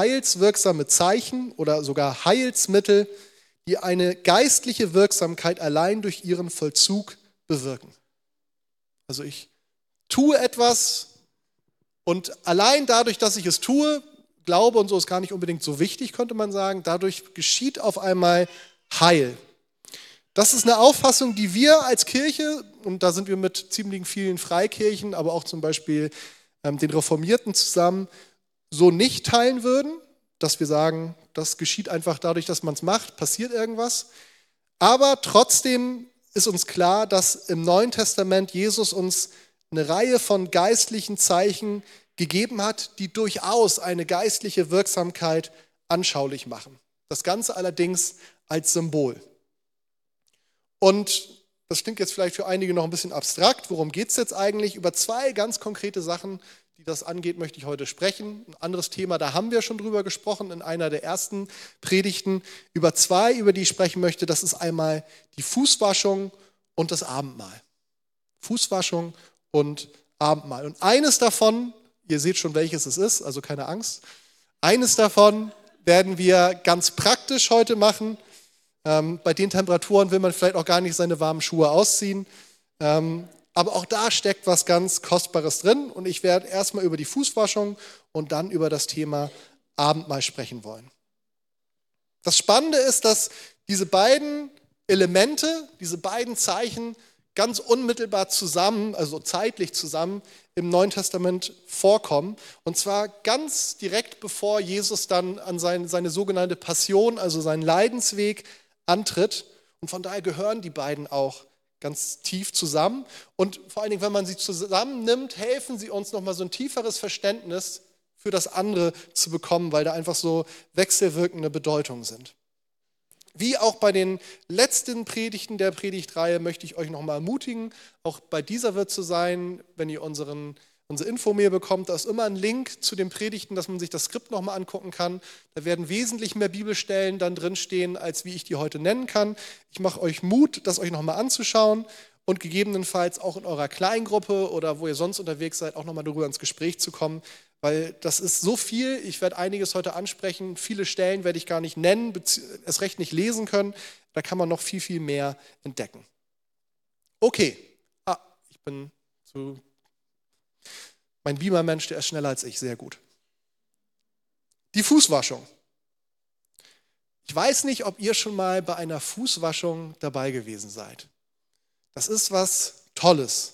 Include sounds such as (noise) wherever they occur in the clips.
heilswirksame Zeichen oder sogar Heilsmittel, die eine geistliche Wirksamkeit allein durch ihren Vollzug bewirken. Also ich tue etwas und allein dadurch, dass ich es tue, Glaube und so ist gar nicht unbedingt so wichtig, könnte man sagen, dadurch geschieht auf einmal Heil. Das ist eine Auffassung, die wir als Kirche, und da sind wir mit ziemlich vielen Freikirchen, aber auch zum Beispiel ähm, den Reformierten zusammen, so nicht teilen würden, dass wir sagen, das geschieht einfach dadurch, dass man es macht, passiert irgendwas. Aber trotzdem ist uns klar, dass im Neuen Testament Jesus uns eine Reihe von geistlichen Zeichen gegeben hat, die durchaus eine geistliche Wirksamkeit anschaulich machen. Das Ganze allerdings als Symbol. Und das klingt jetzt vielleicht für einige noch ein bisschen abstrakt. Worum geht es jetzt eigentlich? Über zwei ganz konkrete Sachen, die das angeht, möchte ich heute sprechen. Ein anderes Thema, da haben wir schon drüber gesprochen in einer der ersten Predigten. Über zwei, über die ich sprechen möchte, das ist einmal die Fußwaschung und das Abendmahl. Fußwaschung und Abendmahl. Und eines davon, ihr seht schon, welches es ist, also keine Angst, eines davon werden wir ganz praktisch heute machen. Ähm, bei den Temperaturen will man vielleicht auch gar nicht seine warmen Schuhe ausziehen. Ähm, aber auch da steckt was ganz Kostbares drin. Und ich werde erstmal über die Fußwaschung und dann über das Thema Abendmahl sprechen wollen. Das Spannende ist, dass diese beiden Elemente, diese beiden Zeichen ganz unmittelbar zusammen, also zeitlich zusammen im Neuen Testament vorkommen. Und zwar ganz direkt bevor Jesus dann an sein, seine sogenannte Passion, also seinen Leidensweg antritt. Und von daher gehören die beiden auch ganz tief zusammen. Und vor allen Dingen, wenn man sie zusammennimmt, helfen sie uns nochmal so ein tieferes Verständnis für das andere zu bekommen, weil da einfach so wechselwirkende Bedeutungen sind. Wie auch bei den letzten Predigten der Predigtreihe möchte ich euch nochmal ermutigen, auch bei dieser wird so sein, wenn ihr unseren unsere Info-Mail bekommt, da ist immer ein Link zu den Predigten, dass man sich das Skript nochmal angucken kann. Da werden wesentlich mehr Bibelstellen dann drinstehen, als wie ich die heute nennen kann. Ich mache euch Mut, das euch nochmal anzuschauen und gegebenenfalls auch in eurer Kleingruppe oder wo ihr sonst unterwegs seid, auch nochmal darüber ins Gespräch zu kommen, weil das ist so viel. Ich werde einiges heute ansprechen. Viele Stellen werde ich gar nicht nennen, es recht nicht lesen können. Da kann man noch viel, viel mehr entdecken. Okay. Ah, ich bin zu mein Beamer-Mensch, der ist schneller als ich, sehr gut. Die Fußwaschung. Ich weiß nicht, ob ihr schon mal bei einer Fußwaschung dabei gewesen seid. Das ist was Tolles.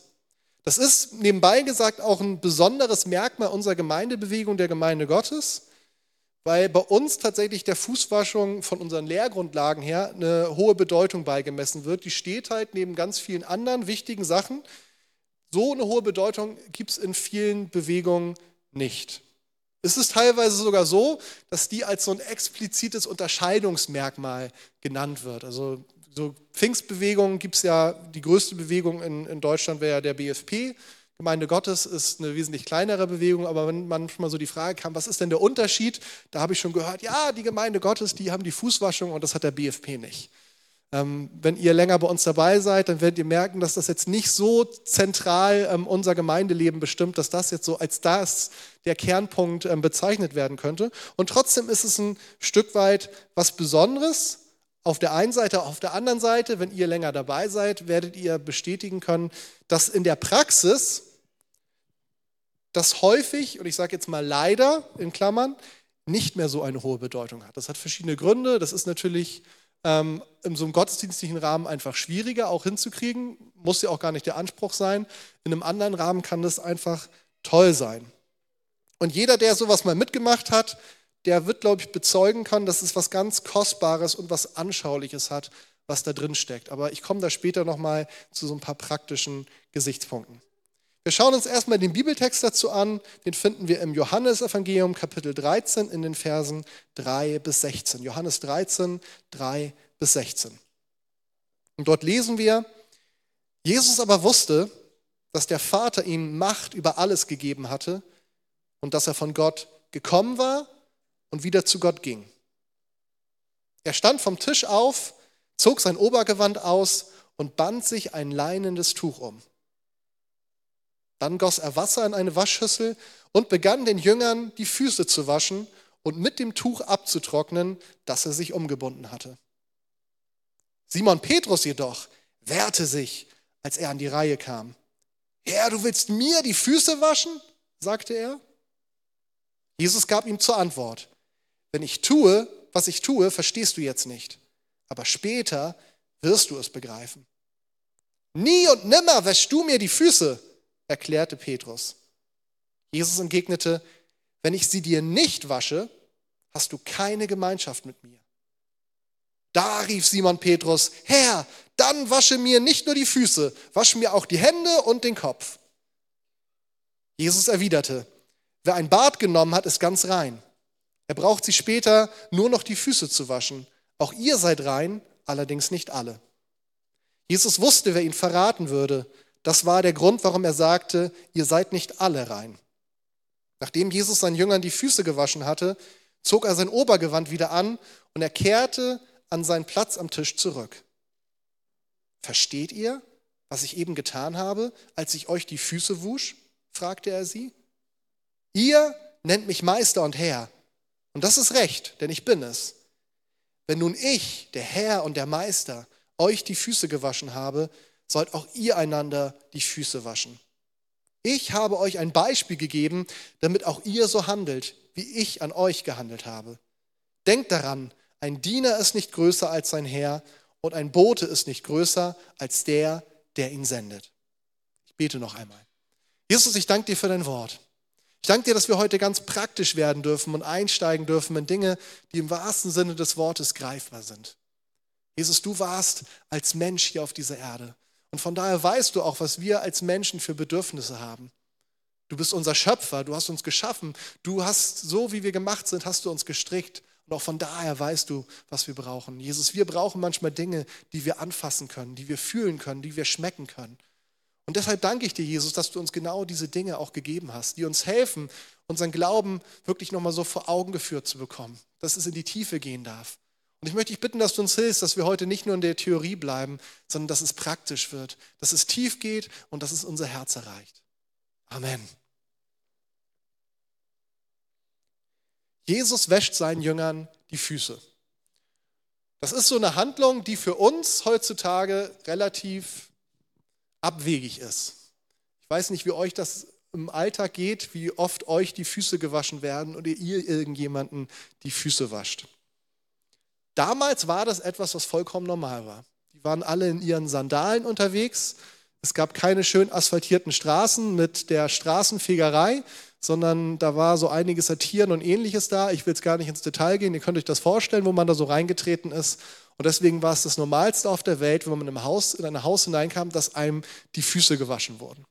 Das ist nebenbei gesagt auch ein besonderes Merkmal unserer Gemeindebewegung, der Gemeinde Gottes, weil bei uns tatsächlich der Fußwaschung von unseren Lehrgrundlagen her eine hohe Bedeutung beigemessen wird. Die steht halt neben ganz vielen anderen wichtigen Sachen so eine hohe Bedeutung gibt es in vielen Bewegungen nicht. Es ist teilweise sogar so, dass die als so ein explizites Unterscheidungsmerkmal genannt wird. Also so Pfingstbewegungen gibt es ja, die größte Bewegung in, in Deutschland wäre ja der BFP. Gemeinde Gottes ist eine wesentlich kleinere Bewegung, aber wenn manchmal so die Frage kam, was ist denn der Unterschied, da habe ich schon gehört, ja, die Gemeinde Gottes, die haben die Fußwaschung und das hat der BFP nicht. Ähm, wenn ihr länger bei uns dabei seid, dann werdet ihr merken, dass das jetzt nicht so zentral ähm, unser Gemeindeleben bestimmt, dass das jetzt so als das der Kernpunkt ähm, bezeichnet werden könnte. Und trotzdem ist es ein Stück weit was Besonderes. Auf der einen Seite, auf der anderen Seite, wenn ihr länger dabei seid, werdet ihr bestätigen können, dass in der Praxis das häufig, und ich sage jetzt mal leider in Klammern, nicht mehr so eine hohe Bedeutung hat. Das hat verschiedene Gründe. Das ist natürlich ähm, in so einem gottesdienstlichen Rahmen einfach schwieriger auch hinzukriegen. Muss ja auch gar nicht der Anspruch sein. In einem anderen Rahmen kann das einfach toll sein. Und jeder, der sowas mal mitgemacht hat, der wird, glaube ich, bezeugen können, dass es was ganz Kostbares und was Anschauliches hat, was da drin steckt. Aber ich komme da später nochmal zu so ein paar praktischen Gesichtspunkten. Wir schauen uns erstmal den Bibeltext dazu an. Den finden wir im Johannesevangelium Kapitel 13 in den Versen 3 bis 16. Johannes 13, 3 bis 16. Und dort lesen wir, Jesus aber wusste, dass der Vater ihm Macht über alles gegeben hatte und dass er von Gott gekommen war und wieder zu Gott ging. Er stand vom Tisch auf, zog sein Obergewand aus und band sich ein leinendes Tuch um. Dann goss er Wasser in eine Waschschüssel und begann den Jüngern die Füße zu waschen und mit dem Tuch abzutrocknen, das er sich umgebunden hatte. Simon Petrus jedoch wehrte sich, als er an die Reihe kam. Herr, du willst mir die Füße waschen? sagte er. Jesus gab ihm zur Antwort, wenn ich tue, was ich tue, verstehst du jetzt nicht, aber später wirst du es begreifen. Nie und nimmer wäschst du mir die Füße, erklärte Petrus. Jesus entgegnete, wenn ich sie dir nicht wasche, hast du keine Gemeinschaft mit mir. Da rief Simon Petrus, Herr, dann wasche mir nicht nur die Füße, wasche mir auch die Hände und den Kopf. Jesus erwiderte, wer ein Bad genommen hat, ist ganz rein. Er braucht sich später nur noch die Füße zu waschen. Auch ihr seid rein, allerdings nicht alle. Jesus wusste, wer ihn verraten würde. Das war der Grund, warum er sagte, ihr seid nicht alle rein. Nachdem Jesus seinen Jüngern die Füße gewaschen hatte, zog er sein Obergewand wieder an und er kehrte an seinen Platz am Tisch zurück. Versteht ihr, was ich eben getan habe, als ich euch die Füße wusch? fragte er sie. Ihr nennt mich Meister und Herr. Und das ist recht, denn ich bin es. Wenn nun ich, der Herr und der Meister, euch die Füße gewaschen habe, sollt auch ihr einander die Füße waschen. Ich habe euch ein Beispiel gegeben, damit auch ihr so handelt, wie ich an euch gehandelt habe. Denkt daran, ein Diener ist nicht größer als sein Herr und ein Bote ist nicht größer als der, der ihn sendet. Ich bete noch einmal. Jesus, ich danke dir für dein Wort. Ich danke dir, dass wir heute ganz praktisch werden dürfen und einsteigen dürfen in Dinge, die im wahrsten Sinne des Wortes greifbar sind. Jesus, du warst als Mensch hier auf dieser Erde. Und von daher weißt du auch, was wir als Menschen für Bedürfnisse haben. Du bist unser Schöpfer, du hast uns geschaffen, du hast, so wie wir gemacht sind, hast du uns gestrickt. Und auch von daher weißt du, was wir brauchen. Jesus, wir brauchen manchmal Dinge, die wir anfassen können, die wir fühlen können, die wir schmecken können. Und deshalb danke ich dir, Jesus, dass du uns genau diese Dinge auch gegeben hast, die uns helfen, unseren Glauben wirklich nochmal so vor Augen geführt zu bekommen, dass es in die Tiefe gehen darf. Und ich möchte dich bitten, dass du uns hilfst, dass wir heute nicht nur in der Theorie bleiben, sondern dass es praktisch wird, dass es tief geht und dass es unser Herz erreicht. Amen. Jesus wäscht seinen Jüngern die Füße. Das ist so eine Handlung, die für uns heutzutage relativ abwegig ist. Ich weiß nicht, wie euch das im Alltag geht, wie oft euch die Füße gewaschen werden oder ihr irgendjemanden die Füße wascht. Damals war das etwas, was vollkommen normal war. Die waren alle in ihren Sandalen unterwegs. Es gab keine schön asphaltierten Straßen mit der Straßenfegerei, sondern da war so einiges Satieren und ähnliches da. Ich will jetzt gar nicht ins Detail gehen, ihr könnt euch das vorstellen, wo man da so reingetreten ist. Und deswegen war es das Normalste auf der Welt, wenn man in, Haus, in ein Haus hineinkam, dass einem die Füße gewaschen wurden.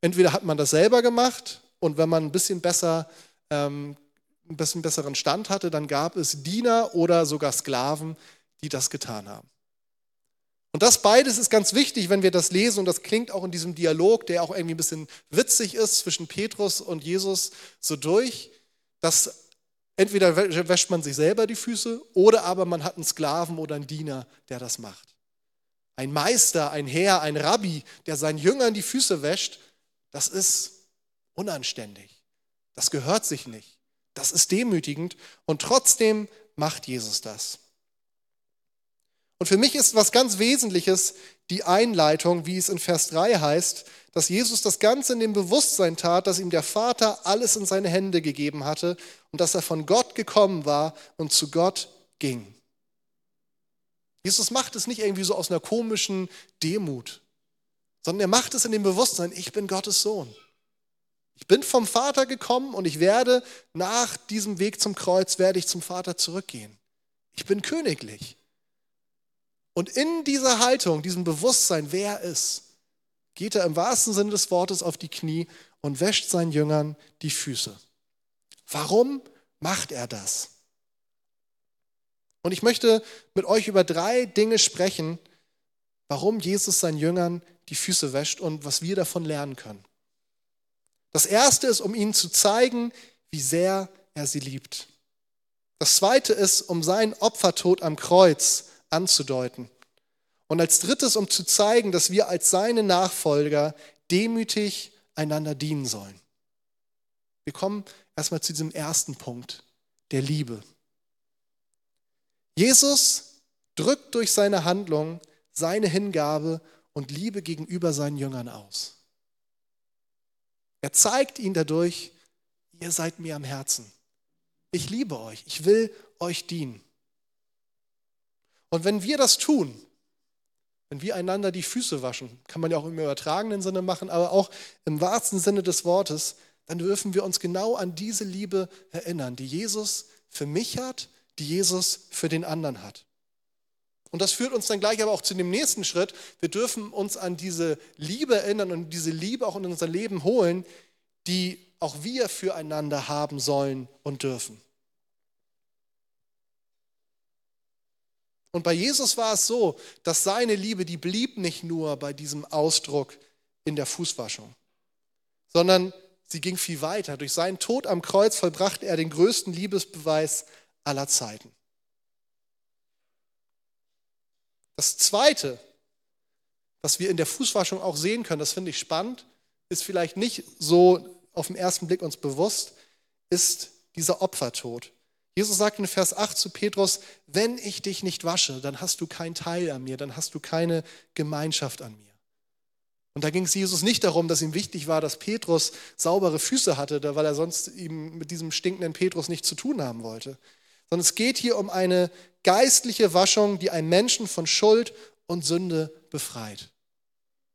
Entweder hat man das selber gemacht und wenn man ein bisschen besser, ähm, ein bisschen besseren Stand hatte, dann gab es Diener oder sogar Sklaven, die das getan haben. Und das beides ist ganz wichtig, wenn wir das lesen, und das klingt auch in diesem Dialog, der auch irgendwie ein bisschen witzig ist zwischen Petrus und Jesus, so durch, dass entweder wäscht man sich selber die Füße oder aber man hat einen Sklaven oder einen Diener, der das macht. Ein Meister, ein Herr, ein Rabbi, der seinen Jüngern die Füße wäscht, das ist unanständig. Das gehört sich nicht. Das ist demütigend und trotzdem macht Jesus das. Und für mich ist was ganz Wesentliches die Einleitung, wie es in Vers 3 heißt, dass Jesus das Ganze in dem Bewusstsein tat, dass ihm der Vater alles in seine Hände gegeben hatte und dass er von Gott gekommen war und zu Gott ging. Jesus macht es nicht irgendwie so aus einer komischen Demut, sondern er macht es in dem Bewusstsein, ich bin Gottes Sohn. Ich bin vom Vater gekommen und ich werde nach diesem Weg zum Kreuz, werde ich zum Vater zurückgehen. Ich bin königlich. Und in dieser Haltung, diesem Bewusstsein, wer er ist, geht er im wahrsten Sinne des Wortes auf die Knie und wäscht seinen Jüngern die Füße. Warum macht er das? Und ich möchte mit euch über drei Dinge sprechen, warum Jesus seinen Jüngern die Füße wäscht und was wir davon lernen können. Das erste ist, um ihnen zu zeigen, wie sehr er sie liebt. Das zweite ist, um seinen Opfertod am Kreuz anzudeuten. Und als drittes, um zu zeigen, dass wir als seine Nachfolger demütig einander dienen sollen. Wir kommen erstmal zu diesem ersten Punkt, der Liebe. Jesus drückt durch seine Handlung seine Hingabe und Liebe gegenüber seinen Jüngern aus. Er zeigt ihnen dadurch, ihr seid mir am Herzen. Ich liebe euch, ich will euch dienen. Und wenn wir das tun, wenn wir einander die Füße waschen, kann man ja auch im übertragenen Sinne machen, aber auch im wahrsten Sinne des Wortes, dann dürfen wir uns genau an diese Liebe erinnern, die Jesus für mich hat, die Jesus für den anderen hat. Und das führt uns dann gleich aber auch zu dem nächsten Schritt. Wir dürfen uns an diese Liebe erinnern und diese Liebe auch in unser Leben holen, die auch wir füreinander haben sollen und dürfen. Und bei Jesus war es so, dass seine Liebe, die blieb nicht nur bei diesem Ausdruck in der Fußwaschung, sondern sie ging viel weiter. Durch seinen Tod am Kreuz vollbrachte er den größten Liebesbeweis aller Zeiten. Das Zweite, was wir in der Fußwaschung auch sehen können, das finde ich spannend, ist vielleicht nicht so auf den ersten Blick uns bewusst, ist dieser Opfertod. Jesus sagt in Vers 8 zu Petrus, wenn ich dich nicht wasche, dann hast du keinen Teil an mir, dann hast du keine Gemeinschaft an mir. Und da ging es Jesus nicht darum, dass ihm wichtig war, dass Petrus saubere Füße hatte, weil er sonst ihm mit diesem stinkenden Petrus nichts zu tun haben wollte. Sondern es geht hier um eine geistliche Waschung, die einen Menschen von Schuld und Sünde befreit.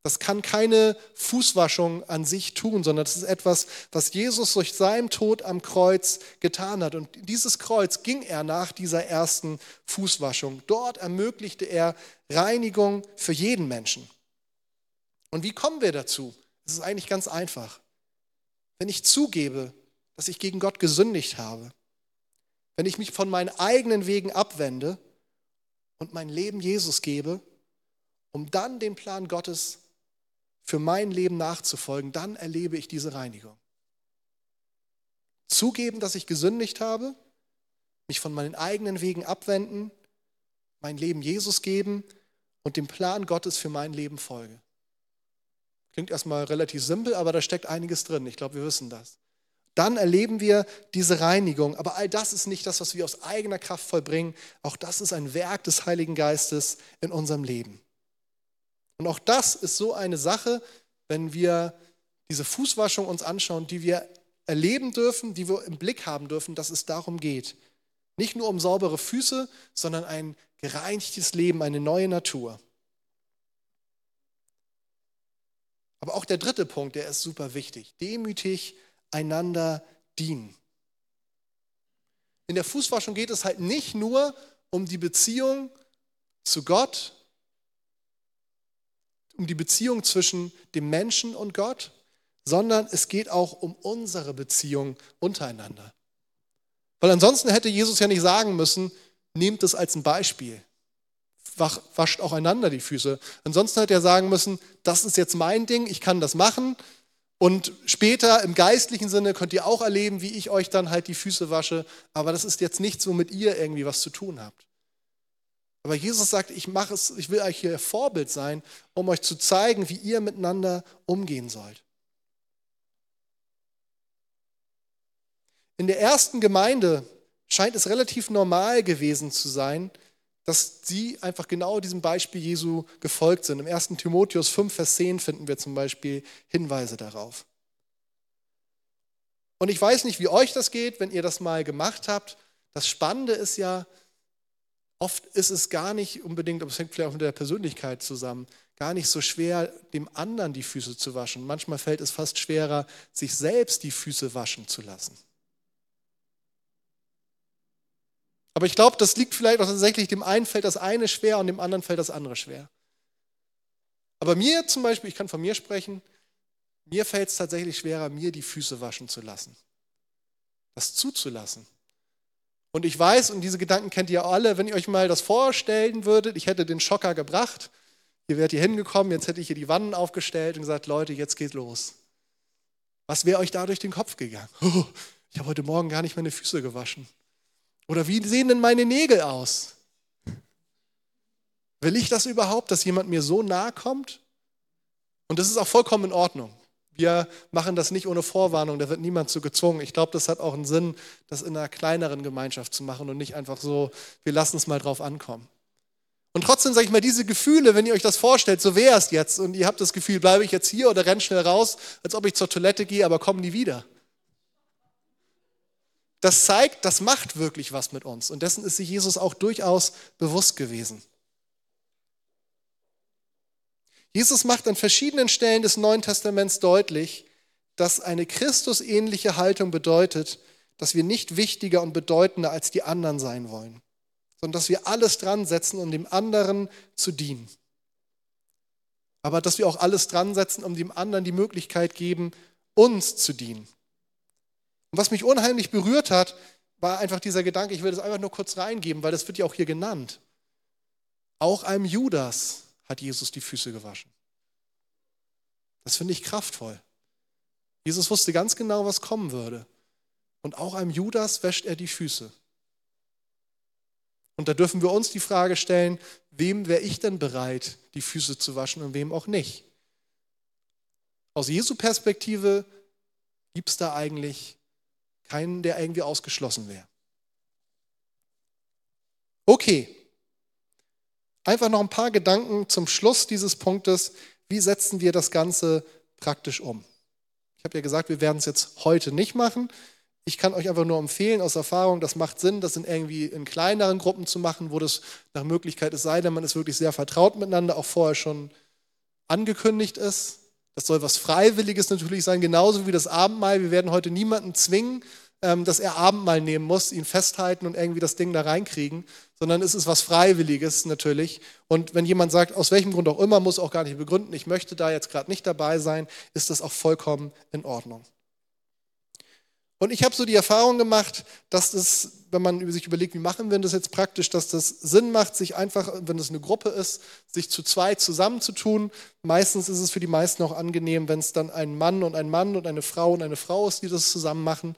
Das kann keine Fußwaschung an sich tun, sondern das ist etwas, was Jesus durch seinen Tod am Kreuz getan hat. Und dieses Kreuz ging er nach dieser ersten Fußwaschung. Dort ermöglichte er Reinigung für jeden Menschen. Und wie kommen wir dazu? Es ist eigentlich ganz einfach. Wenn ich zugebe, dass ich gegen Gott gesündigt habe, wenn ich mich von meinen eigenen Wegen abwende und mein Leben Jesus gebe, um dann den Plan Gottes für mein Leben nachzufolgen, dann erlebe ich diese Reinigung. Zugeben, dass ich gesündigt habe, mich von meinen eigenen Wegen abwenden, mein Leben Jesus geben und dem Plan Gottes für mein Leben folge. Klingt erstmal relativ simpel, aber da steckt einiges drin. Ich glaube, wir wissen das. Dann erleben wir diese Reinigung. Aber all das ist nicht das, was wir aus eigener Kraft vollbringen. Auch das ist ein Werk des Heiligen Geistes in unserem Leben. Und auch das ist so eine Sache, wenn wir diese Fußwaschung uns anschauen, die wir erleben dürfen, die wir im Blick haben dürfen, dass es darum geht. Nicht nur um saubere Füße, sondern ein gereinigtes Leben, eine neue Natur. Aber auch der dritte Punkt, der ist super wichtig. Demütig einander dienen. In der Fußwaschung geht es halt nicht nur um die Beziehung zu Gott um die Beziehung zwischen dem Menschen und Gott, sondern es geht auch um unsere Beziehung untereinander. Weil ansonsten hätte Jesus ja nicht sagen müssen, nehmt es als ein Beispiel. Wascht auch einander die Füße. Ansonsten hätte er sagen müssen, das ist jetzt mein Ding, ich kann das machen. Und später im geistlichen Sinne könnt ihr auch erleben, wie ich euch dann halt die Füße wasche. Aber das ist jetzt nichts, womit ihr irgendwie was zu tun habt. Aber Jesus sagt, ich mache es, ich will euch hier Vorbild sein, um euch zu zeigen, wie ihr miteinander umgehen sollt. In der ersten Gemeinde scheint es relativ normal gewesen zu sein, dass sie einfach genau diesem Beispiel Jesu gefolgt sind. Im 1. Timotheus 5, Vers 10 finden wir zum Beispiel Hinweise darauf. Und ich weiß nicht, wie euch das geht, wenn ihr das mal gemacht habt. Das Spannende ist ja, Oft ist es gar nicht unbedingt, aber es hängt vielleicht auch mit der Persönlichkeit zusammen, gar nicht so schwer, dem anderen die Füße zu waschen. Manchmal fällt es fast schwerer, sich selbst die Füße waschen zu lassen. Aber ich glaube, das liegt vielleicht auch tatsächlich, dem einen fällt das eine schwer und dem anderen fällt das andere schwer. Aber mir zum Beispiel, ich kann von mir sprechen, mir fällt es tatsächlich schwerer, mir die Füße waschen zu lassen. Das zuzulassen. Und ich weiß, und diese Gedanken kennt ihr alle, wenn ihr euch mal das vorstellen würdet, ich hätte den Schocker gebracht, ihr wärt hier hingekommen, jetzt hätte ich hier die Wannen aufgestellt und gesagt, Leute, jetzt geht's los. Was wäre euch da durch den Kopf gegangen? Oh, (laughs) ich habe heute Morgen gar nicht meine Füße gewaschen. Oder wie sehen denn meine Nägel aus? Will ich das überhaupt, dass jemand mir so nahe kommt? Und das ist auch vollkommen in Ordnung. Wir machen das nicht ohne Vorwarnung, da wird niemand zu gezwungen. Ich glaube, das hat auch einen Sinn, das in einer kleineren Gemeinschaft zu machen und nicht einfach so, wir lassen es mal drauf ankommen. Und trotzdem sage ich mal, diese Gefühle, wenn ihr euch das vorstellt, so wäre es jetzt und ihr habt das Gefühl, bleibe ich jetzt hier oder renn schnell raus, als ob ich zur Toilette gehe, aber komme nie wieder. Das zeigt, das macht wirklich was mit uns und dessen ist sich Jesus auch durchaus bewusst gewesen. Jesus macht an verschiedenen Stellen des Neuen Testaments deutlich, dass eine Christusähnliche Haltung bedeutet, dass wir nicht wichtiger und bedeutender als die anderen sein wollen, sondern dass wir alles dran setzen, um dem anderen zu dienen. Aber dass wir auch alles dran setzen, um dem anderen die Möglichkeit geben, uns zu dienen. Und was mich unheimlich berührt hat, war einfach dieser Gedanke, ich will das einfach nur kurz reingeben, weil das wird ja auch hier genannt. Auch einem Judas hat Jesus die Füße gewaschen. Das finde ich kraftvoll. Jesus wusste ganz genau, was kommen würde. Und auch einem Judas wäscht er die Füße. Und da dürfen wir uns die Frage stellen, wem wäre ich denn bereit, die Füße zu waschen und wem auch nicht? Aus Jesu Perspektive gibt es da eigentlich keinen, der irgendwie ausgeschlossen wäre. Okay, Einfach noch ein paar Gedanken zum Schluss dieses Punktes. Wie setzen wir das Ganze praktisch um? Ich habe ja gesagt, wir werden es jetzt heute nicht machen. Ich kann euch einfach nur empfehlen, aus Erfahrung, das macht Sinn, das in irgendwie in kleineren Gruppen zu machen, wo das nach Möglichkeit es sei denn, man ist wirklich sehr vertraut miteinander, auch vorher schon angekündigt ist. Das soll was Freiwilliges natürlich sein, genauso wie das Abendmahl. Wir werden heute niemanden zwingen, ähm, dass er Abendmahl nehmen muss, ihn festhalten und irgendwie das Ding da reinkriegen, sondern es ist was Freiwilliges natürlich. Und wenn jemand sagt, aus welchem Grund auch immer, muss auch gar nicht begründen, ich möchte da jetzt gerade nicht dabei sein, ist das auch vollkommen in Ordnung. Und ich habe so die Erfahrung gemacht, dass das, wenn man sich überlegt, wie machen wir das jetzt praktisch, dass das Sinn macht, sich einfach, wenn es eine Gruppe ist, sich zu zweit zusammenzutun. Meistens ist es für die meisten auch angenehm, wenn es dann ein Mann und ein Mann und eine Frau und eine Frau ist, die das zusammen machen.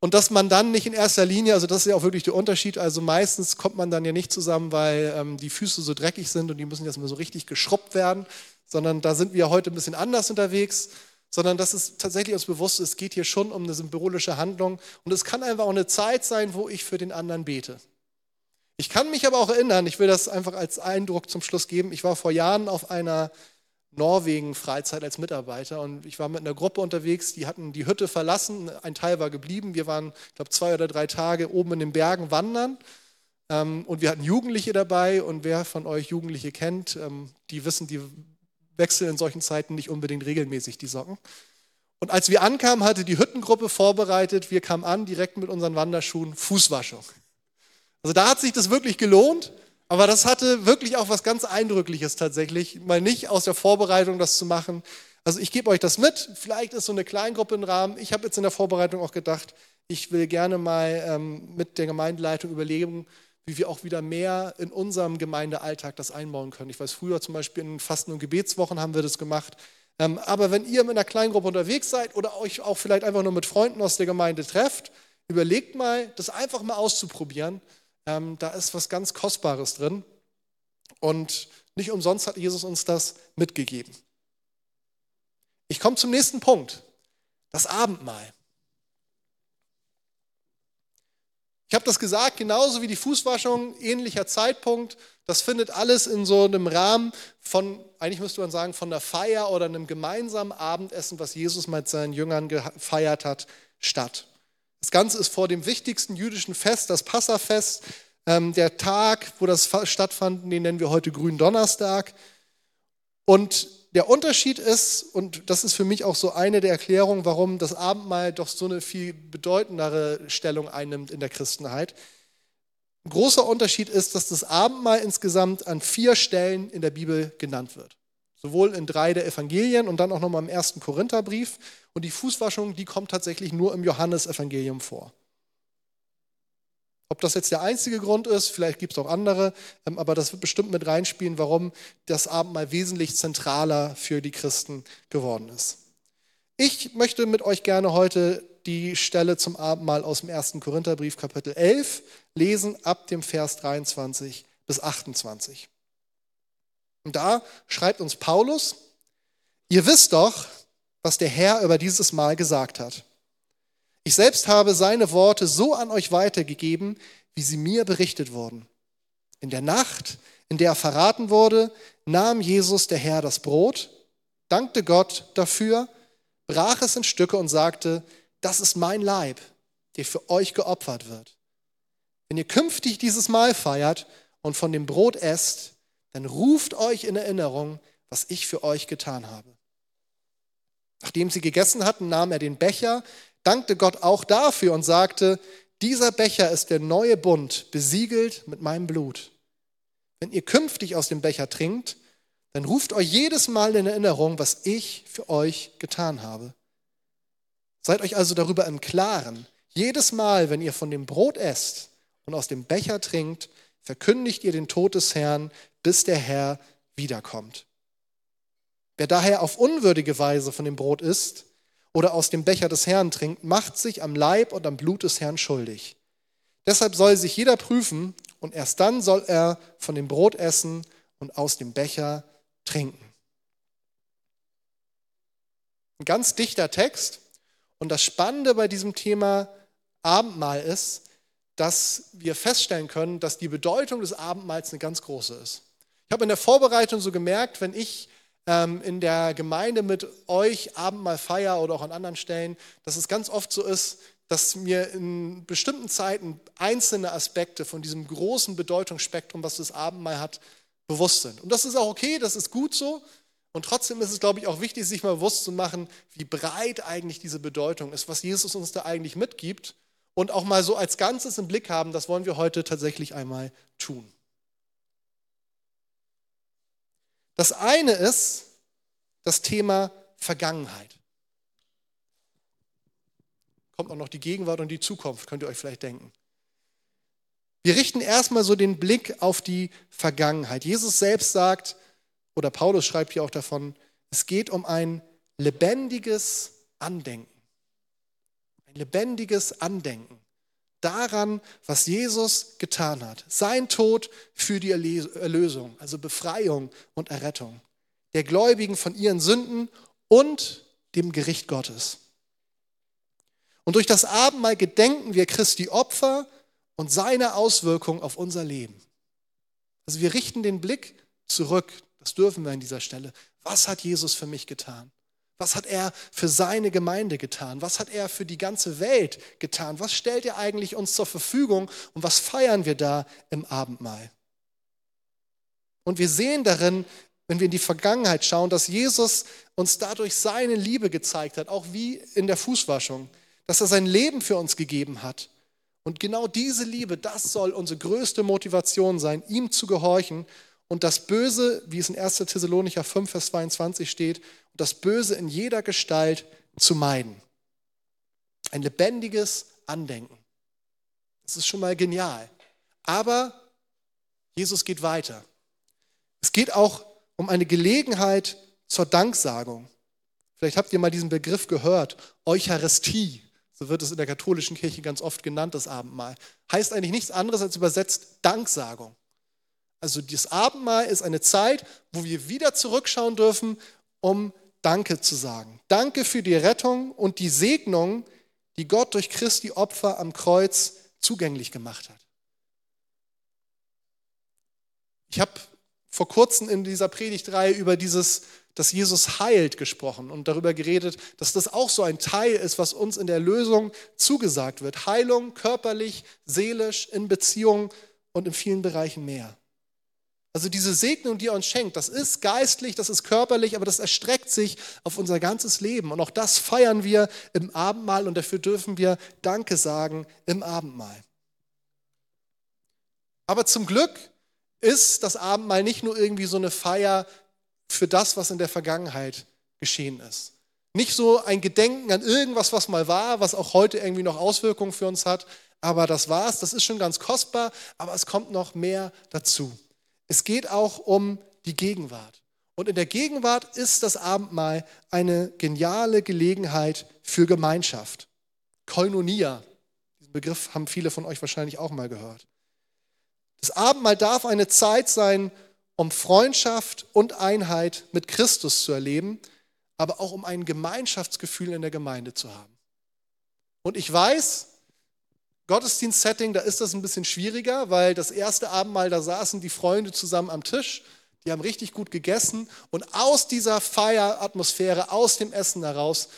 Und dass man dann nicht in erster Linie, also das ist ja auch wirklich der Unterschied, also meistens kommt man dann ja nicht zusammen, weil ähm, die Füße so dreckig sind und die müssen jetzt mal so richtig geschrubbt werden, sondern da sind wir heute ein bisschen anders unterwegs, sondern dass es tatsächlich uns bewusst ist, es geht hier schon um eine symbolische Handlung und es kann einfach auch eine Zeit sein, wo ich für den anderen bete. Ich kann mich aber auch erinnern, ich will das einfach als Eindruck zum Schluss geben, ich war vor Jahren auf einer Norwegen Freizeit als Mitarbeiter und ich war mit einer Gruppe unterwegs, die hatten die Hütte verlassen, ein Teil war geblieben. Wir waren, ich glaube, zwei oder drei Tage oben in den Bergen wandern ähm, und wir hatten Jugendliche dabei und wer von euch Jugendliche kennt, ähm, die wissen, die wechseln in solchen Zeiten nicht unbedingt regelmäßig die Socken. Und als wir ankamen, hatte die Hüttengruppe vorbereitet, wir kamen an direkt mit unseren Wanderschuhen Fußwaschung. Also da hat sich das wirklich gelohnt. Aber das hatte wirklich auch was ganz Eindrückliches tatsächlich, mal nicht aus der Vorbereitung das zu machen. Also ich gebe euch das mit, vielleicht ist so eine Kleingruppe ein Rahmen. Ich habe jetzt in der Vorbereitung auch gedacht, ich will gerne mal ähm, mit der Gemeindeleitung überlegen, wie wir auch wieder mehr in unserem Gemeindealltag das einbauen können. Ich weiß, früher zum Beispiel in Fasten- und Gebetswochen haben wir das gemacht. Ähm, aber wenn ihr mit einer Kleingruppe unterwegs seid oder euch auch vielleicht einfach nur mit Freunden aus der Gemeinde trefft, überlegt mal, das einfach mal auszuprobieren ähm, da ist was ganz Kostbares drin. Und nicht umsonst hat Jesus uns das mitgegeben. Ich komme zum nächsten Punkt, das Abendmahl. Ich habe das gesagt, genauso wie die Fußwaschung, ähnlicher Zeitpunkt. Das findet alles in so einem Rahmen von, eigentlich müsste man sagen, von einer Feier oder einem gemeinsamen Abendessen, was Jesus mit seinen Jüngern gefeiert hat, statt. Das Ganze ist vor dem wichtigsten jüdischen Fest, das Passafest. Ähm, der Tag, wo das stattfand, den nennen wir heute Gründonnerstag. Und der Unterschied ist, und das ist für mich auch so eine der Erklärungen, warum das Abendmahl doch so eine viel bedeutendere Stellung einnimmt in der Christenheit. Ein großer Unterschied ist, dass das Abendmahl insgesamt an vier Stellen in der Bibel genannt wird. Sowohl in drei der Evangelien und dann auch nochmal im ersten Korintherbrief. Und die Fußwaschung, die kommt tatsächlich nur im Johannesevangelium vor. Ob das jetzt der einzige Grund ist, vielleicht gibt es auch andere, ähm, aber das wird bestimmt mit reinspielen, warum das Abendmahl wesentlich zentraler für die Christen geworden ist. Ich möchte mit euch gerne heute die Stelle zum Abendmahl aus dem ersten Korintherbrief Kapitel 11 lesen, ab dem Vers 23 bis 28. Und da schreibt uns Paulus, ihr wisst doch, was der Herr über dieses Mal gesagt hat. Ich selbst habe seine Worte so an euch weitergegeben, wie sie mir berichtet wurden. In der Nacht, in der er verraten wurde, nahm Jesus der Herr das Brot, dankte Gott dafür, brach es in Stücke und sagte, das ist mein Leib, der für euch geopfert wird. Wenn ihr künftig dieses Mahl feiert und von dem Brot esst, dann ruft euch in Erinnerung, was ich für euch getan habe. Nachdem sie gegessen hatten, nahm er den Becher, dankte Gott auch dafür und sagte, dieser Becher ist der neue Bund, besiegelt mit meinem Blut. Wenn ihr künftig aus dem Becher trinkt, dann ruft euch jedes Mal in Erinnerung, was ich für euch getan habe. Seid euch also darüber im Klaren. Jedes Mal, wenn ihr von dem Brot esst und aus dem Becher trinkt, verkündigt ihr den Tod des Herrn, bis der Herr wiederkommt. Wer daher auf unwürdige Weise von dem Brot isst oder aus dem Becher des Herrn trinkt, macht sich am Leib und am Blut des Herrn schuldig. Deshalb soll sich jeder prüfen und erst dann soll er von dem Brot essen und aus dem Becher trinken. Ein ganz dichter Text. Und das Spannende bei diesem Thema Abendmahl ist, dass wir feststellen können, dass die Bedeutung des Abendmahls eine ganz große ist. Ich habe in der Vorbereitung so gemerkt, wenn ich ähm, in der Gemeinde mit euch Abendmahl feier oder auch an anderen Stellen, dass es ganz oft so ist, dass mir in bestimmten Zeiten einzelne Aspekte von diesem großen Bedeutungsspektrum, was das Abendmahl hat, bewusst sind. Und das ist auch okay, das ist gut so. Und trotzdem ist es, glaube ich, auch wichtig, sich mal bewusst zu machen, wie breit eigentlich diese Bedeutung ist, was Jesus uns da eigentlich mitgibt. Und auch mal so als Ganzes im Blick haben, das wollen wir heute tatsächlich einmal tun. Das eine ist das Thema Vergangenheit. Kommt auch noch die Gegenwart und die Zukunft, könnt ihr euch vielleicht denken. Wir richten erstmal so den Blick auf die Vergangenheit. Jesus selbst sagt, oder Paulus schreibt hier auch davon, es geht um ein lebendiges Andenken. Ein lebendiges Andenken daran, was Jesus getan hat. Sein Tod für die Erlösung, also Befreiung und Errettung der Gläubigen von ihren Sünden und dem Gericht Gottes. Und durch das Abendmahl gedenken wir Christi Opfer und seine Auswirkungen auf unser Leben. Also wir richten den Blick zurück, das dürfen wir an dieser Stelle. Was hat Jesus für mich getan? Was hat er für seine Gemeinde getan? Was hat er für die ganze Welt getan? Was stellt er eigentlich uns zur Verfügung und was feiern wir da im Abendmahl? Und wir sehen darin, wenn wir in die Vergangenheit schauen, dass Jesus uns dadurch seine Liebe gezeigt hat, auch wie in der Fußwaschung, dass er sein Leben für uns gegeben hat. Und genau diese Liebe, das soll unsere größte Motivation sein, ihm zu gehorchen und das Böse, wie es in 1. Thessalonicher 5, Vers 22 steht, das Böse in jeder Gestalt zu meiden. Ein lebendiges Andenken. Das ist schon mal genial. Aber Jesus geht weiter. Es geht auch um eine Gelegenheit zur Danksagung. Vielleicht habt ihr mal diesen Begriff gehört, Eucharistie. So wird es in der katholischen Kirche ganz oft genannt, das Abendmahl. Heißt eigentlich nichts anderes als übersetzt Danksagung. Also das Abendmahl ist eine Zeit, wo wir wieder zurückschauen dürfen, um Danke zu sagen. Danke für die Rettung und die Segnung, die Gott durch Christi Opfer am Kreuz zugänglich gemacht hat. Ich habe vor kurzem in dieser Predigtreihe über dieses, dass Jesus heilt gesprochen und darüber geredet, dass das auch so ein Teil ist, was uns in der Lösung zugesagt wird. Heilung körperlich, seelisch, in Beziehungen und in vielen Bereichen mehr. Also diese Segnung, die er uns schenkt, das ist geistlich, das ist körperlich, aber das erstreckt sich auf unser ganzes Leben. Und auch das feiern wir im Abendmahl und dafür dürfen wir Danke sagen im Abendmahl. Aber zum Glück ist das Abendmahl nicht nur irgendwie so eine Feier für das, was in der Vergangenheit geschehen ist. Nicht so ein Gedenken an irgendwas, was mal war, was auch heute irgendwie noch Auswirkungen für uns hat, aber das war's, das ist schon ganz kostbar, aber es kommt noch mehr dazu. Es geht auch um die Gegenwart. Und in der Gegenwart ist das Abendmahl eine geniale Gelegenheit für Gemeinschaft. Koinonia, diesen Begriff haben viele von euch wahrscheinlich auch mal gehört. Das Abendmahl darf eine Zeit sein, um Freundschaft und Einheit mit Christus zu erleben, aber auch um ein Gemeinschaftsgefühl in der Gemeinde zu haben. Und ich weiß, Gottesdienst-Setting, da ist das ein bisschen schwieriger, weil das erste Abendmahl, da saßen die Freunde zusammen am Tisch, die haben richtig gut gegessen und aus dieser Feieratmosphäre, aus dem Essen heraus,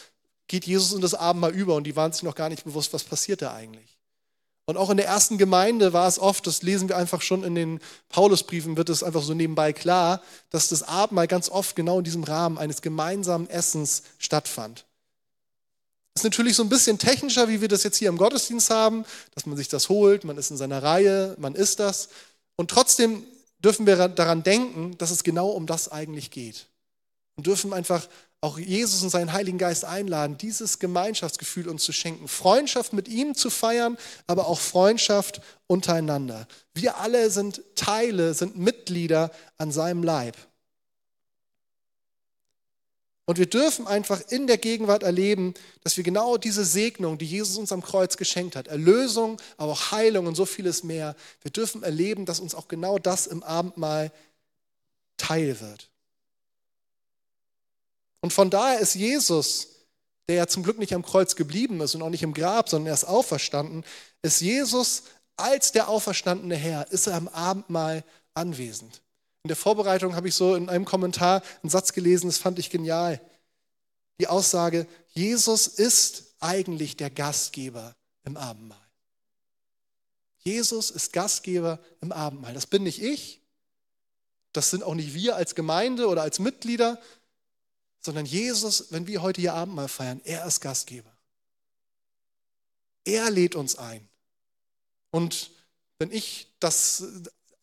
geht Jesus in das Abendmahl über und die waren sich noch gar nicht bewusst, was passiert da eigentlich. Und auch in der ersten Gemeinde war es oft, das lesen wir einfach schon in den Paulusbriefen, wird es einfach so nebenbei klar, dass das Abendmahl ganz oft genau in diesem Rahmen eines gemeinsamen Essens stattfand. Ist natürlich so ein bisschen technischer, wie wir das jetzt hier im Gottesdienst haben, dass man sich das holt, man ist in seiner Reihe, man isst das. Und trotzdem dürfen wir daran denken, dass es genau um das eigentlich geht. Und dürfen einfach auch Jesus und seinen Heiligen Geist einladen, dieses Gemeinschaftsgefühl uns zu schenken. Freundschaft mit ihm zu feiern, aber auch Freundschaft untereinander. Wir alle sind Teile, sind Mitglieder an seinem Leib. Und wir dürfen einfach in der Gegenwart erleben, dass wir genau diese Segnung, die Jesus uns am Kreuz geschenkt hat, Erlösung, aber auch Heilung und so vieles mehr, wir dürfen erleben, dass uns auch genau das im Abendmahl teil wird. Und von daher ist Jesus, der ja zum Glück nicht am Kreuz geblieben ist und auch nicht im Grab, sondern er ist auferstanden, ist Jesus als der auferstandene Herr, ist er am Abendmahl anwesend. In der Vorbereitung habe ich so in einem Kommentar einen Satz gelesen, das fand ich genial. Die Aussage, Jesus ist eigentlich der Gastgeber im Abendmahl. Jesus ist Gastgeber im Abendmahl. Das bin nicht ich, das sind auch nicht wir als Gemeinde oder als Mitglieder, sondern Jesus, wenn wir heute hier Abendmahl feiern, er ist Gastgeber. Er lädt uns ein. Und wenn ich das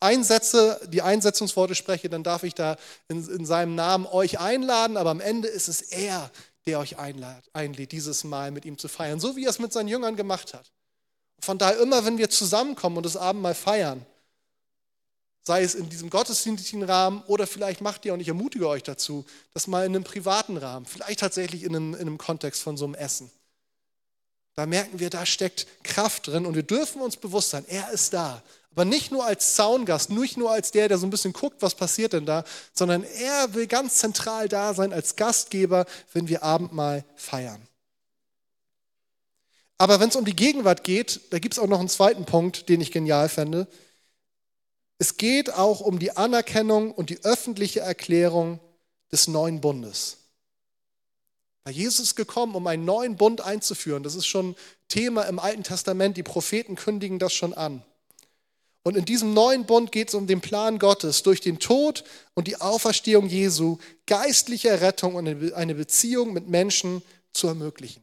einsetze, die Einsetzungsworte spreche, dann darf ich da in, in seinem Namen euch einladen, aber am Ende ist es er, der euch einlädt, einlädt, dieses Mal mit ihm zu feiern, so wie er es mit seinen Jüngern gemacht hat. Von daher immer, wenn wir zusammenkommen und das Abendmahl feiern, sei es in diesem gottesdienstlichen Rahmen oder vielleicht macht ihr, und ich ermutige euch dazu, das mal in einem privaten Rahmen, vielleicht tatsächlich in einem, in einem Kontext von so einem Essen. Da merken wir, da steckt Kraft drin und wir dürfen uns bewusst sein, er ist da. Aber nicht nur als Zaungast, nicht nur als der, der so ein bisschen guckt, was passiert denn da, sondern er will ganz zentral da sein als Gastgeber, wenn wir Abendmahl feiern. Aber wenn es um die Gegenwart geht, da gibt es auch noch einen zweiten Punkt, den ich genial fände. Es geht auch um die Anerkennung und die öffentliche Erklärung des neuen Bundes. Weil Jesus ist gekommen, um einen neuen Bund einzuführen. Das ist schon Thema im Alten Testament. Die Propheten kündigen das schon an. Und in diesem neuen Bund geht es um den Plan Gottes, durch den Tod und die Auferstehung Jesu geistliche Rettung und eine Beziehung mit Menschen zu ermöglichen.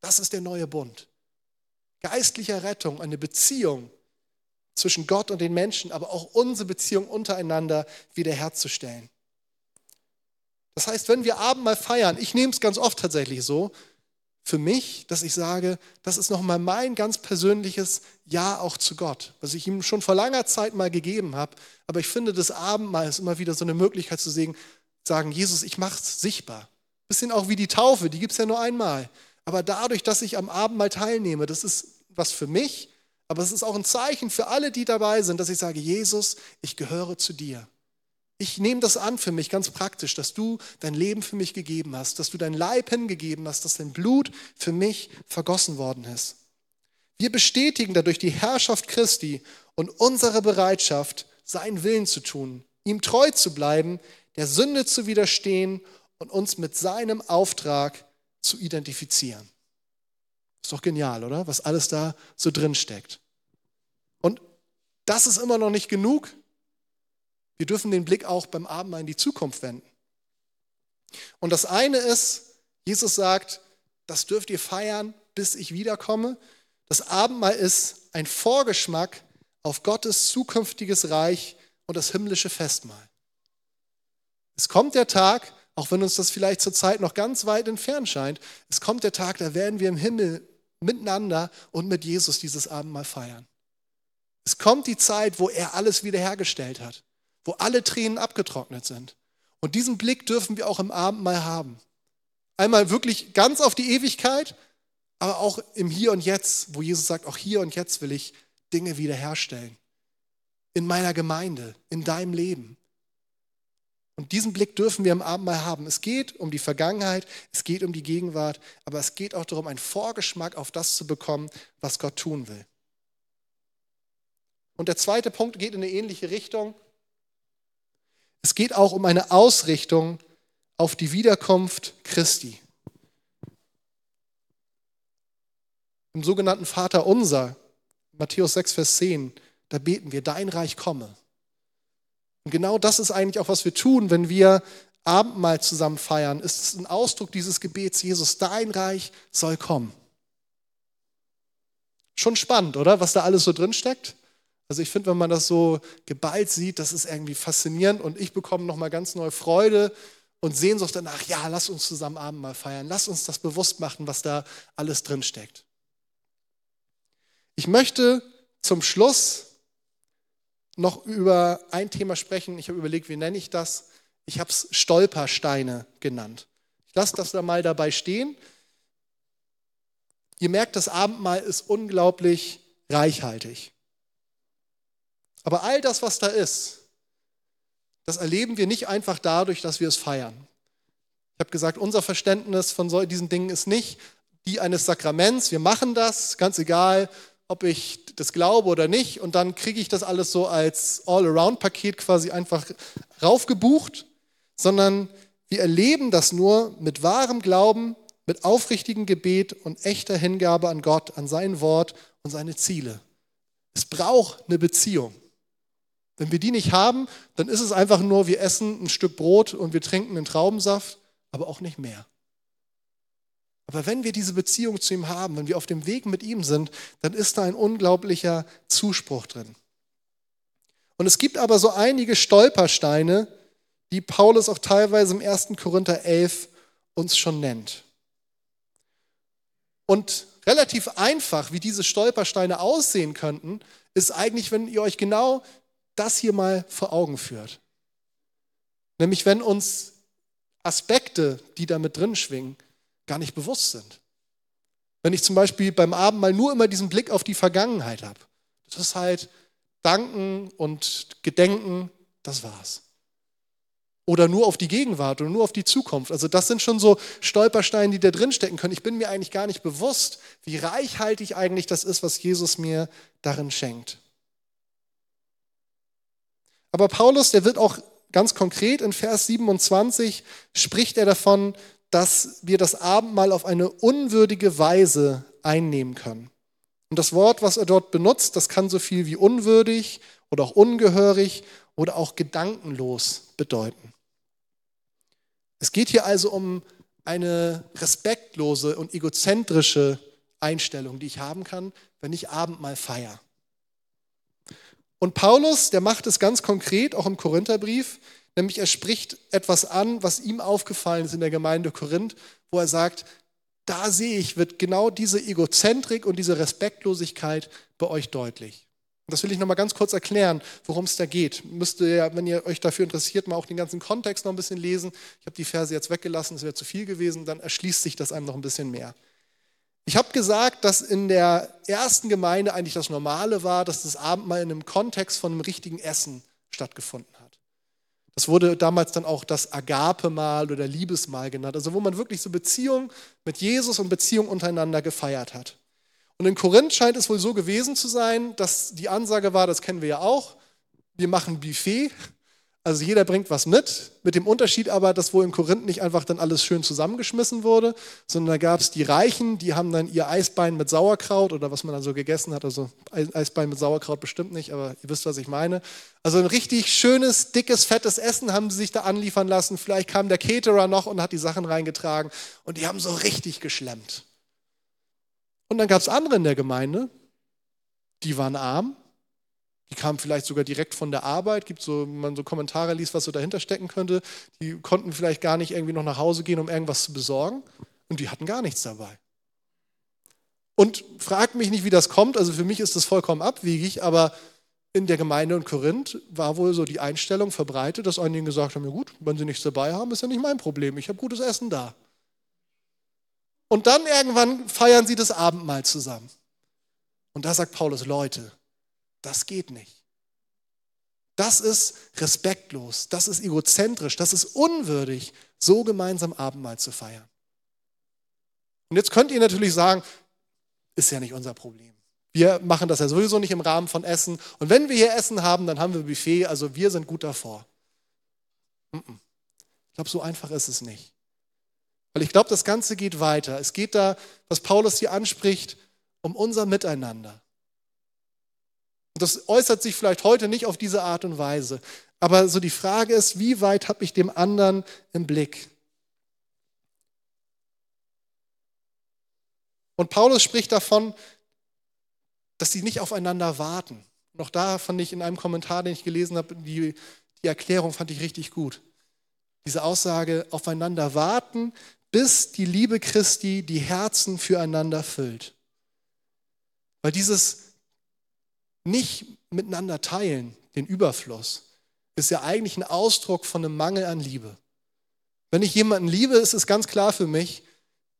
Das ist der neue Bund. Geistliche Rettung, eine Beziehung zwischen Gott und den Menschen, aber auch unsere Beziehung untereinander wiederherzustellen. Das heißt, wenn wir Abendmahl feiern, ich nehme es ganz oft tatsächlich so, für mich, dass ich sage, das ist nochmal mein ganz persönliches Ja auch zu Gott, was ich ihm schon vor langer Zeit mal gegeben habe. Aber ich finde, das Abendmahl ist immer wieder so eine Möglichkeit zu sagen, Jesus, ich mache es sichtbar. Bisschen auch wie die Taufe, die gibt es ja nur einmal. Aber dadurch, dass ich am Abendmahl teilnehme, das ist was für mich, aber es ist auch ein Zeichen für alle, die dabei sind, dass ich sage, Jesus, ich gehöre zu dir. Ich nehme das an für mich ganz praktisch, dass du dein Leben für mich gegeben hast, dass du dein Leib hingegeben hast, dass dein Blut für mich vergossen worden ist. Wir bestätigen dadurch die Herrschaft Christi und unsere Bereitschaft, seinen Willen zu tun, ihm treu zu bleiben, der Sünde zu widerstehen und uns mit seinem Auftrag zu identifizieren. Ist doch genial, oder? Was alles da so drin steckt. Und das ist immer noch nicht genug. Wir dürfen den Blick auch beim Abendmahl in die Zukunft wenden. Und das eine ist, Jesus sagt, das dürft ihr feiern, bis ich wiederkomme. Das Abendmahl ist ein Vorgeschmack auf Gottes zukünftiges Reich und das himmlische Festmahl. Es kommt der Tag, auch wenn uns das vielleicht zurzeit noch ganz weit entfernt scheint, es kommt der Tag, da werden wir im Himmel miteinander und mit Jesus dieses Abendmahl feiern. Es kommt die Zeit, wo er alles wiederhergestellt hat, wo alle Tränen abgetrocknet sind. Und diesen Blick dürfen wir auch im Abendmahl haben. Einmal wirklich ganz auf die Ewigkeit, aber auch im Hier und Jetzt, wo Jesus sagt, auch hier und jetzt will ich Dinge wiederherstellen. In meiner Gemeinde, in deinem Leben. Und diesen Blick dürfen wir im Abendmahl haben. Es geht um die Vergangenheit, es geht um die Gegenwart, aber es geht auch darum, einen Vorgeschmack auf das zu bekommen, was Gott tun will. Und der zweite Punkt geht in eine ähnliche Richtung. Es geht auch um eine Ausrichtung auf die Wiederkunft Christi. Im sogenannten Vater unser, Matthäus 6, Vers 10, da beten wir, dein Reich komme. Und genau das ist eigentlich auch, was wir tun, wenn wir Abendmahl zusammen feiern. Ist ein Ausdruck dieses Gebets, Jesus, dein Reich soll kommen. Schon spannend, oder? Was da alles so drin steckt. Also ich finde, wenn man das so geballt sieht, das ist irgendwie faszinierend und ich bekomme nochmal ganz neue Freude und Sehnsucht danach, ja, lass uns zusammen Abendmahl feiern, lass uns das bewusst machen, was da alles drin steckt. Ich möchte zum Schluss noch über ein Thema sprechen. Ich habe überlegt, wie nenne ich das? Ich habe es Stolpersteine genannt. Ich lasse das da mal dabei stehen. Ihr merkt, das Abendmahl ist unglaublich reichhaltig. Aber all das, was da ist, das erleben wir nicht einfach dadurch, dass wir es feiern. Ich habe gesagt, unser Verständnis von diesen Dingen ist nicht die eines Sakraments. Wir machen das, ganz egal, ob ich das glaube oder nicht. Und dann kriege ich das alles so als All-Around-Paket quasi einfach raufgebucht, sondern wir erleben das nur mit wahrem Glauben, mit aufrichtigem Gebet und echter Hingabe an Gott, an sein Wort und seine Ziele. Es braucht eine Beziehung. Wenn wir die nicht haben, dann ist es einfach nur, wir essen ein Stück Brot und wir trinken einen Traubensaft, aber auch nicht mehr. Aber wenn wir diese Beziehung zu ihm haben, wenn wir auf dem Weg mit ihm sind, dann ist da ein unglaublicher Zuspruch drin. Und es gibt aber so einige Stolpersteine, die Paulus auch teilweise im 1. Korinther 11 uns schon nennt. Und relativ einfach, wie diese Stolpersteine aussehen könnten, ist eigentlich, wenn ihr euch genau das hier mal vor Augen führt. Nämlich wenn uns Aspekte, die da mit drin schwingen, gar nicht bewusst sind. Wenn ich zum Beispiel beim Abendmahl nur immer diesen Blick auf die Vergangenheit habe, das ist halt Danken und Gedenken, das war's. Oder nur auf die Gegenwart oder nur auf die Zukunft. Also das sind schon so Stolpersteine, die da drin stecken können. Ich bin mir eigentlich gar nicht bewusst, wie reichhaltig eigentlich das ist, was Jesus mir darin schenkt. Aber Paulus, der wird auch ganz konkret in Vers 27, spricht er davon, dass wir das Abendmahl auf eine unwürdige Weise einnehmen können. Und das Wort, was er dort benutzt, das kann so viel wie unwürdig oder auch ungehörig oder auch gedankenlos bedeuten. Es geht hier also um eine respektlose und egozentrische Einstellung, die ich haben kann, wenn ich Abendmahl feiere. Und Paulus, der macht es ganz konkret, auch im Korintherbrief, Nämlich er spricht etwas an, was ihm aufgefallen ist in der Gemeinde Korinth, wo er sagt, da sehe ich, wird genau diese Egozentrik und diese Respektlosigkeit bei euch deutlich. Und das will ich nochmal ganz kurz erklären, worum es da geht. Müsst ihr ja, wenn ihr euch dafür interessiert, mal auch den ganzen Kontext noch ein bisschen lesen. Ich habe die Verse jetzt weggelassen, es wäre zu viel gewesen, dann erschließt sich das einem noch ein bisschen mehr. Ich habe gesagt, dass in der ersten Gemeinde eigentlich das Normale war, dass das Abendmahl in einem Kontext von einem richtigen Essen stattgefunden hat. Das wurde damals dann auch das Agape-Mahl oder Liebesmahl genannt, also wo man wirklich so Beziehung mit Jesus und Beziehung untereinander gefeiert hat. Und in Korinth scheint es wohl so gewesen zu sein, dass die Ansage war, das kennen wir ja auch, wir machen Buffet also jeder bringt was mit, mit dem Unterschied aber, dass wohl in Korinth nicht einfach dann alles schön zusammengeschmissen wurde, sondern da gab es die Reichen, die haben dann ihr Eisbein mit Sauerkraut oder was man dann so gegessen hat, also Eisbein mit Sauerkraut bestimmt nicht, aber ihr wisst, was ich meine. Also ein richtig schönes, dickes, fettes Essen haben sie sich da anliefern lassen. Vielleicht kam der Caterer noch und hat die Sachen reingetragen und die haben so richtig geschlemmt. Und dann gab es andere in der Gemeinde, die waren arm, die kamen vielleicht sogar direkt von der Arbeit, gibt so, wenn man so Kommentare liest, was so dahinter stecken könnte. Die konnten vielleicht gar nicht irgendwie noch nach Hause gehen, um irgendwas zu besorgen. Und die hatten gar nichts dabei. Und fragt mich nicht, wie das kommt. Also für mich ist das vollkommen abwegig, aber in der Gemeinde in Korinth war wohl so die Einstellung verbreitet, dass einige gesagt haben: Ja, gut, wenn sie nichts dabei haben, ist ja nicht mein Problem. Ich habe gutes Essen da. Und dann irgendwann feiern sie das Abendmahl zusammen. Und da sagt Paulus: Leute, das geht nicht. Das ist respektlos, das ist egozentrisch, das ist unwürdig, so gemeinsam Abendmahl zu feiern. Und jetzt könnt ihr natürlich sagen, ist ja nicht unser Problem. Wir machen das ja sowieso nicht im Rahmen von Essen. Und wenn wir hier Essen haben, dann haben wir Buffet, also wir sind gut davor. Ich glaube, so einfach ist es nicht. Weil ich glaube, das Ganze geht weiter. Es geht da, was Paulus hier anspricht, um unser Miteinander. Und das äußert sich vielleicht heute nicht auf diese Art und Weise. Aber so die Frage ist, wie weit habe ich dem anderen im Blick? Und Paulus spricht davon, dass sie nicht aufeinander warten. Noch da fand ich in einem Kommentar, den ich gelesen habe, die, die Erklärung fand ich richtig gut. Diese Aussage, aufeinander warten, bis die Liebe Christi die Herzen füreinander füllt. Weil dieses nicht miteinander teilen, den Überfluss, ist ja eigentlich ein Ausdruck von einem Mangel an Liebe. Wenn ich jemanden liebe, ist es ganz klar für mich,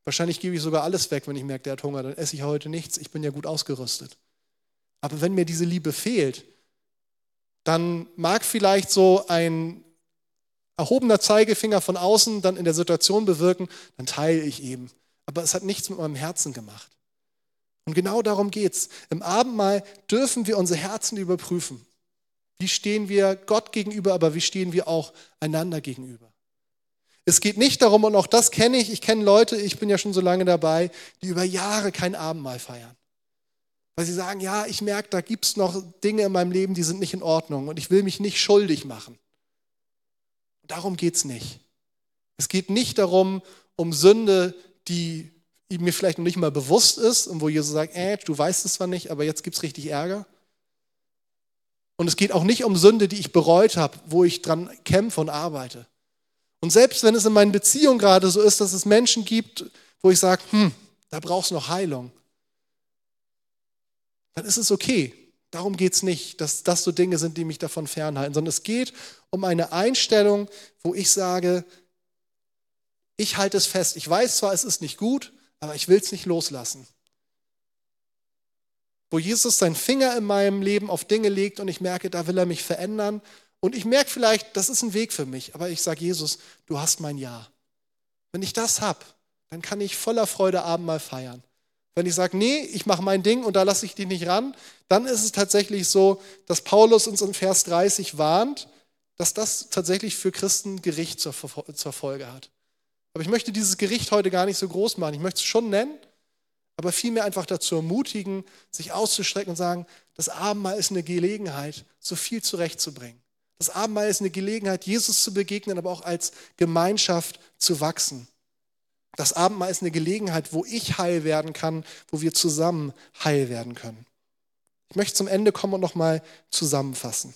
wahrscheinlich gebe ich sogar alles weg, wenn ich merke, der hat Hunger, dann esse ich heute nichts, ich bin ja gut ausgerüstet. Aber wenn mir diese Liebe fehlt, dann mag vielleicht so ein erhobener Zeigefinger von außen dann in der Situation bewirken, dann teile ich eben. Aber es hat nichts mit meinem Herzen gemacht. Und genau darum geht es. Im Abendmahl dürfen wir unsere Herzen überprüfen. Wie stehen wir Gott gegenüber, aber wie stehen wir auch einander gegenüber? Es geht nicht darum, und auch das kenne ich, ich kenne Leute, ich bin ja schon so lange dabei, die über Jahre kein Abendmahl feiern. Weil sie sagen, ja, ich merke, da gibt es noch Dinge in meinem Leben, die sind nicht in Ordnung und ich will mich nicht schuldig machen. Darum geht es nicht. Es geht nicht darum, um Sünde, die mir vielleicht noch nicht mal bewusst ist und wo Jesus sagt, äh, du weißt es zwar nicht, aber jetzt gibt es richtig Ärger. Und es geht auch nicht um Sünde, die ich bereut habe, wo ich dran kämpfe und arbeite. Und selbst wenn es in meinen Beziehungen gerade so ist, dass es Menschen gibt, wo ich sage, hm, da brauchst du noch Heilung, dann ist es okay. Darum geht es nicht, dass das so Dinge sind, die mich davon fernhalten, sondern es geht um eine Einstellung, wo ich sage, ich halte es fest. Ich weiß zwar, es ist nicht gut, aber ich will es nicht loslassen. Wo Jesus seinen Finger in meinem Leben auf Dinge legt und ich merke, da will er mich verändern. Und ich merke vielleicht, das ist ein Weg für mich, aber ich sage, Jesus, du hast mein Ja. Wenn ich das habe, dann kann ich voller Freude Abendmahl feiern. Wenn ich sage, nee, ich mache mein Ding und da lasse ich dich nicht ran, dann ist es tatsächlich so, dass Paulus uns in Vers 30 warnt, dass das tatsächlich für Christen Gericht zur Folge hat. Aber ich möchte dieses Gericht heute gar nicht so groß machen. Ich möchte es schon nennen, aber vielmehr einfach dazu ermutigen, sich auszustrecken und sagen, das Abendmahl ist eine Gelegenheit, so viel zurechtzubringen. Das Abendmahl ist eine Gelegenheit, Jesus zu begegnen, aber auch als Gemeinschaft zu wachsen. Das Abendmahl ist eine Gelegenheit, wo ich heil werden kann, wo wir zusammen heil werden können. Ich möchte zum Ende kommen und nochmal zusammenfassen.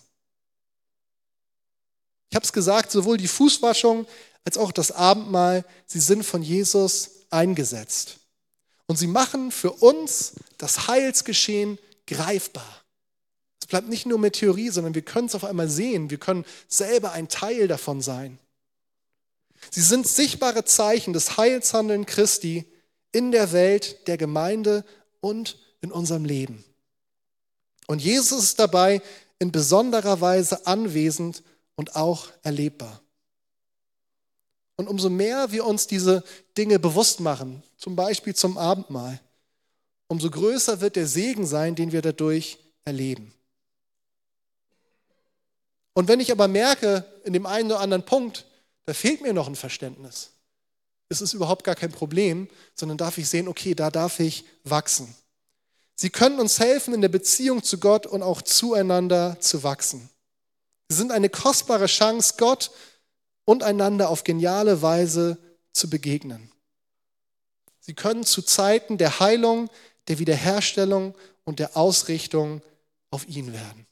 Ich habe es gesagt, sowohl die Fußwaschung als auch das Abendmahl, sie sind von Jesus eingesetzt. Und sie machen für uns das Heilsgeschehen greifbar. Es bleibt nicht nur mit Theorie, sondern wir können es auf einmal sehen. Wir können selber ein Teil davon sein. Sie sind sichtbare Zeichen des Heilshandeln Christi in der Welt, der Gemeinde und in unserem Leben. Und Jesus ist dabei in besonderer Weise anwesend und auch erlebbar. Und umso mehr wir uns diese Dinge bewusst machen, zum Beispiel zum Abendmahl, umso größer wird der Segen sein, den wir dadurch erleben. Und wenn ich aber merke, in dem einen oder anderen Punkt, da fehlt mir noch ein Verständnis. Es ist überhaupt gar kein Problem, sondern darf ich sehen, okay, da darf ich wachsen. Sie können uns helfen, in der Beziehung zu Gott und auch zueinander zu wachsen. Sie sind eine kostbare Chance, Gott und einander auf geniale Weise zu begegnen. Sie können zu Zeiten der Heilung, der Wiederherstellung und der Ausrichtung auf ihn werden.